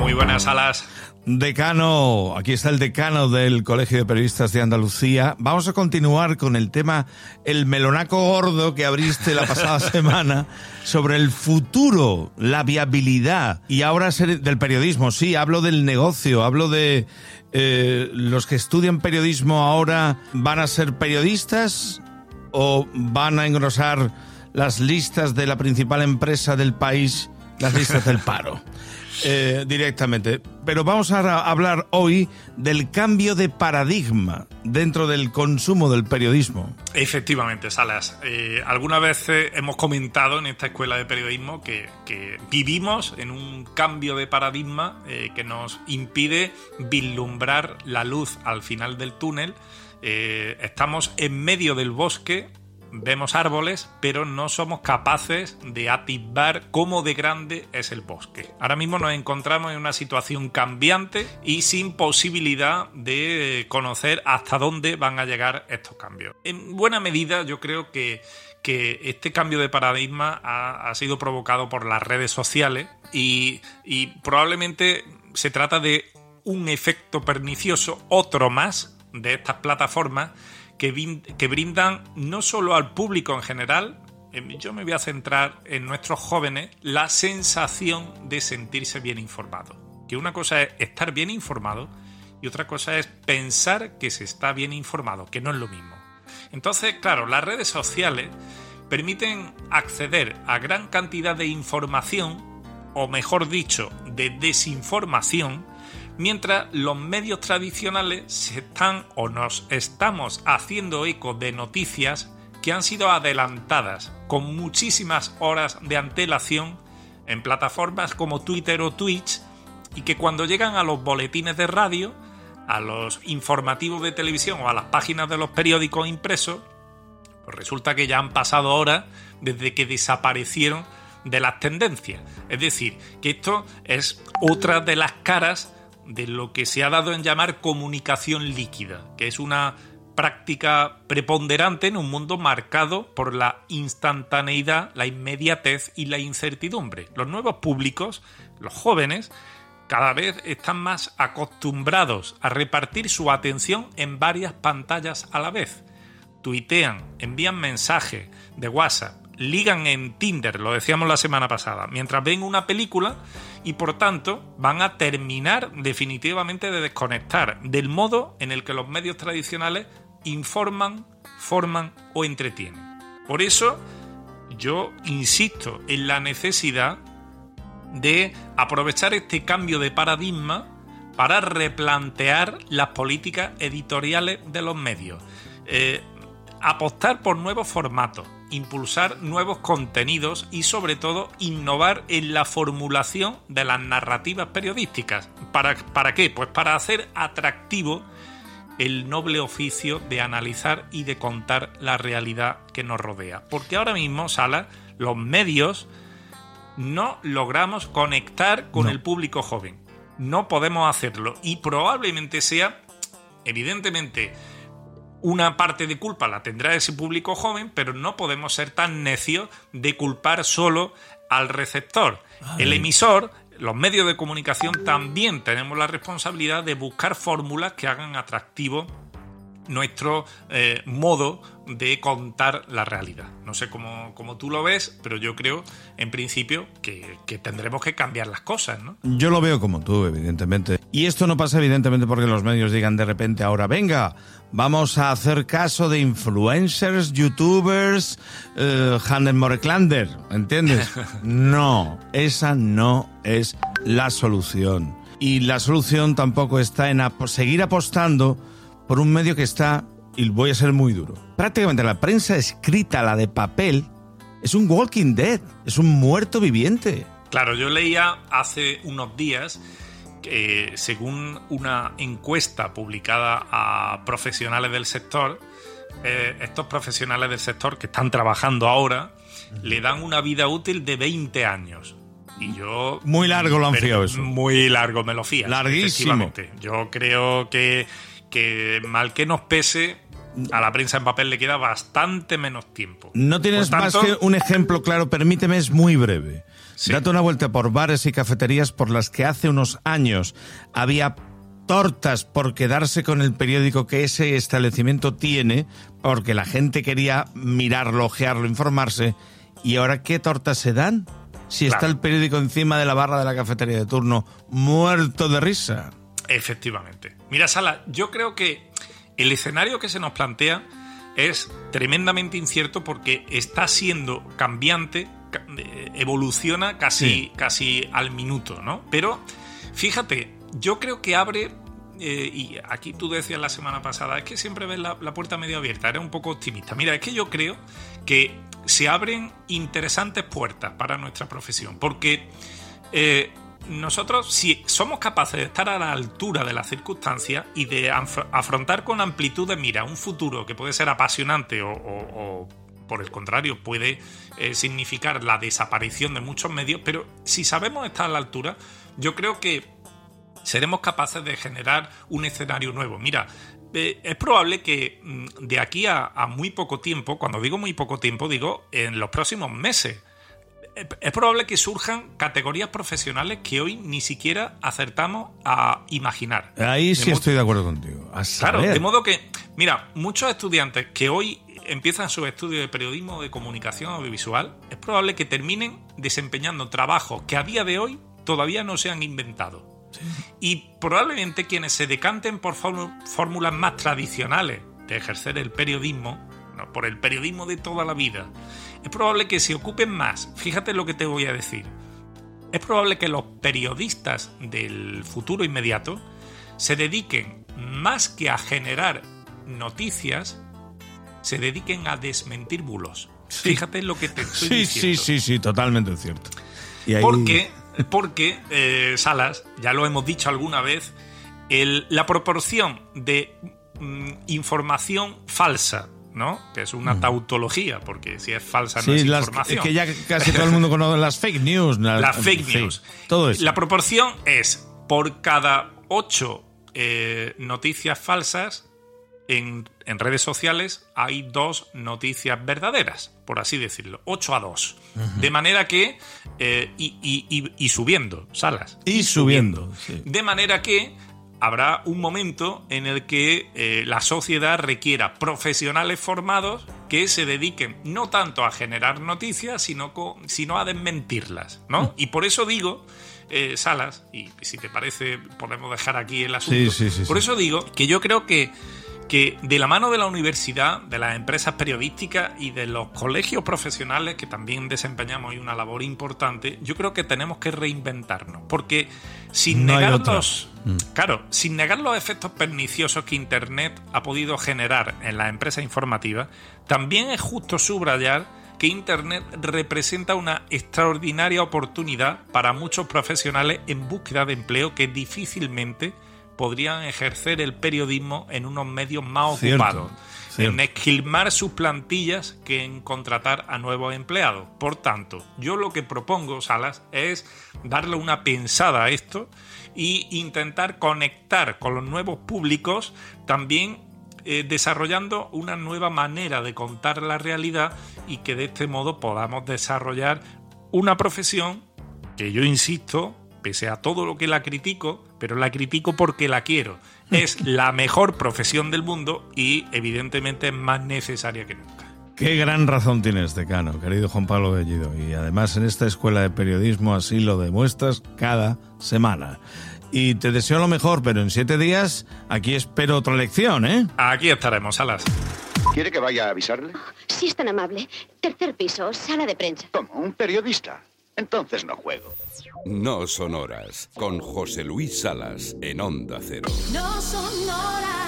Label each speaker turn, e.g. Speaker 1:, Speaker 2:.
Speaker 1: Muy buenas alas.
Speaker 2: Decano, aquí está el decano del Colegio de Periodistas de Andalucía. Vamos a continuar con el tema, el melonaco gordo que abriste la pasada semana sobre el futuro, la viabilidad y ahora ser del periodismo. Sí, hablo del negocio, hablo de eh, los que estudian periodismo ahora van a ser periodistas o van a engrosar las listas de la principal empresa del país, las listas del paro. Eh, directamente. Pero vamos a hablar hoy del cambio de paradigma dentro del consumo del periodismo.
Speaker 1: Efectivamente, Salas. Eh, algunas veces hemos comentado en esta escuela de periodismo que, vivimos en un cambio de paradigma eh, que nos impide vislumbrar la luz al final del túnel. estamos en medio del bosque vemos árboles, pero no somos capaces de atisbar cómo de grande es el bosque. Ahora mismo nos encontramos en una situación cambiante y sin posibilidad de conocer hasta dónde van a llegar estos cambios. En buena medida yo creo que, este cambio de paradigma ha, sido provocado por las redes sociales y probablemente se trata de un efecto pernicioso, otro más de estas plataformas que, brindan no solo al público en general, yo me voy a centrar en nuestros jóvenes, la sensación de sentirse bien informado. Que una cosa es estar bien informado y otra cosa es pensar que se está bien informado, que no es lo mismo. Entonces, claro, las redes sociales permiten acceder a gran cantidad de información, o mejor dicho, de desinformación, mientras los medios tradicionales se están o nos estamos haciendo eco de noticias que han sido adelantadas con muchísimas horas de antelación en plataformas como Twitter o Twitch y que cuando llegan a los boletines de radio, a los informativos de televisión o a las páginas de los periódicos impresos, pues resulta que ya han pasado horas desde que desaparecieron de las tendencias. Es decir, que esto es otra de las caras de lo que se ha dado en llamar comunicación líquida, que es una práctica preponderante en un mundo marcado por la instantaneidad, la inmediatez y la incertidumbre. Los nuevos públicos, los jóvenes, cada vez están más acostumbrados a repartir su atención en varias pantallas a la vez. Tuitean, envían mensajes de WhatsApp, ligan en Tinder, lo decíamos la semana pasada, mientras ven una película y por tanto van a terminar definitivamente de desconectar del modo en el que los medios tradicionales informan, forman o entretienen. Por eso yo insisto en la necesidad de aprovechar este cambio de paradigma para replantear las políticas editoriales de los medios. Eh, apostar por nuevos formatos, impulsar nuevos contenidos y sobre todo innovar en la formulación de las narrativas periodísticas. ¿Para, ¿Para qué? Pues para hacer atractivo el noble oficio de analizar y de contar la realidad que nos rodea. Porque ahora mismo, Sala, los medios no logramos conectar con el público joven. No podemos hacerlo y probablemente sea, evidentemente, una parte de culpa la tendrá ese público joven, pero no podemos ser tan necios de culpar solo al receptor. El emisor, los medios de comunicación también tenemos la responsabilidad de buscar fórmulas que hagan atractivo nuestro eh, modo de contar la realidad. No sé cómo, tú lo ves, pero yo creo, en principio, que, que, tendremos que cambiar las cosas, ¿no?
Speaker 2: Yo lo veo como tú, evidentemente. Y esto no pasa, evidentemente, porque los medios digan de repente ahora, venga, vamos a hacer caso de influencers, youtubers, eh, Moreklander, ¿entiendes? No, esa no es la solución. Y la solución tampoco está en seguir apostando por un medio que está, y voy a ser muy duro, prácticamente la prensa escrita, la de papel, es un walking dead, es un muerto viviente.
Speaker 1: Claro, yo leía hace unos días que según una encuesta publicada a profesionales del sector, eh, estos profesionales del sector que están trabajando ahora le dan una vida útil de 20 años. Y yo.
Speaker 2: Muy largo lo han fiado eso.
Speaker 1: Muy largo, me lo fías.
Speaker 2: Larguísimo.
Speaker 1: Yo creo que que mal que nos pese, a la prensa en papel le queda bastante menos tiempo.
Speaker 2: No tienes más que un ejemplo claro, permíteme, es muy breve. Date una vuelta por bares y cafeterías por las que hace unos años había tortas por quedarse con el periódico que ese establecimiento tiene, porque la gente quería mirarlo, ojearlo, informarse. ¿Y ahora qué tortas se dan? Si está el periódico encima de la barra de la cafetería de turno, muerto de risa.
Speaker 1: Efectivamente. Mira, Sala, yo creo que el escenario que se nos plantea es tremendamente incierto porque está siendo cambiante, eh, evoluciona casi, casi al minuto, ¿no? Pero fíjate, yo creo que abre, eh, y aquí tú decías la semana pasada, es que siempre ves la, puerta medio abierta, eres un poco optimista. Mira, es que yo creo que se abren interesantes puertas para nuestra profesión, porque eh, nosotros, si somos capaces de estar a la altura de las circunstancias y de afrontar con amplitud de mira un futuro que puede ser apasionante o, por el contrario, puede eh, significar la desaparición de muchos medios, pero si sabemos estar a la altura, yo creo que seremos capaces de generar un escenario nuevo. Mira, eh, es probable que mm, de aquí a, muy poco tiempo, cuando digo muy poco tiempo, digo en los próximos meses, es probable que surjan categorías profesionales que hoy ni siquiera acertamos a imaginar.
Speaker 2: Ahí sí estoy de acuerdo contigo.
Speaker 1: claro, de modo que, mira, muchos estudiantes que hoy empiezan su estudio de periodismo de comunicación audiovisual, es probable que terminen desempeñando trabajos que a día de hoy todavía no se han inventado. Y probablemente quienes se decanten por fórmulas más tradicionales de ejercer el periodismo, por el periodismo de toda la vida, es probable que se ocupen más. Fíjate lo que te voy a decir. Es probable que los periodistas del futuro inmediato se dediquen más que a generar noticias, se dediquen a desmentir bulos. Fíjate lo que te estoy
Speaker 2: sí,
Speaker 1: diciendo.
Speaker 2: Sí, sí, sí, totalmente cierto.
Speaker 1: Porque, porque eh, Salas, ya lo hemos dicho alguna vez, la proporción de mm, información falsa ¿no? Que es una mm. tautología, porque si es falsa no es información.
Speaker 2: Es que ya casi todo el mundo conoce las fake news.
Speaker 1: Las, fake news. todo eso. La proporción es por cada ocho eh, noticias falsas en, redes sociales hay dos noticias verdaderas, por así decirlo, 8 a 2. De manera que, eh, y, subiendo, salas.
Speaker 2: Y, subiendo.
Speaker 1: De manera que habrá un momento en el que eh, la sociedad requiera profesionales formados que se dediquen no tanto a generar noticias, sino, sino a desmentirlas, ¿no? Mm. Y por eso digo, eh, Salas, y si te parece podemos dejar aquí el asunto, por eso digo que yo creo que que de la mano de la universidad, de las empresas periodísticas y de los colegios profesionales que también desempeñamos una labor importante, yo creo que tenemos que reinventarnos, porque sin negar los, mm. claro, sin negar los efectos perniciosos que Internet ha podido generar en las empresas informativas, también es justo subrayar que Internet representa una extraordinaria oportunidad para muchos profesionales en búsqueda de empleo que difícilmente podrían ejercer el periodismo en unos medios más ocupados, en esquilmar sus plantillas que en contratar a nuevos empleados. Por tanto, yo lo que propongo, Salas, es darle una pensada a esto e intentar conectar con los nuevos públicos también eh, desarrollando una nueva manera de contar la realidad y que de este modo podamos desarrollar una profesión que yo insisto, pese a todo lo que la critico, pero la critico porque la quiero. Es la mejor profesión del mundo y evidentemente es más necesaria que nunca.
Speaker 2: Qué gran razón tienes, decano, querido Juan Pablo Bellido. Y además en esta escuela de periodismo así lo demuestras cada semana. Y te deseo lo mejor, pero en siete días aquí espero otra lección, ¿eh?
Speaker 1: Aquí estaremos, Alas.
Speaker 3: ¿Quiere que vaya a avisarle?
Speaker 4: Si es tan amable. Tercer piso, sala de prensa.
Speaker 3: ¿Cómo? ¿Un periodista? Entonces no juego.
Speaker 5: No son horas, con José Luis Salas en Onda Cero. No son horas.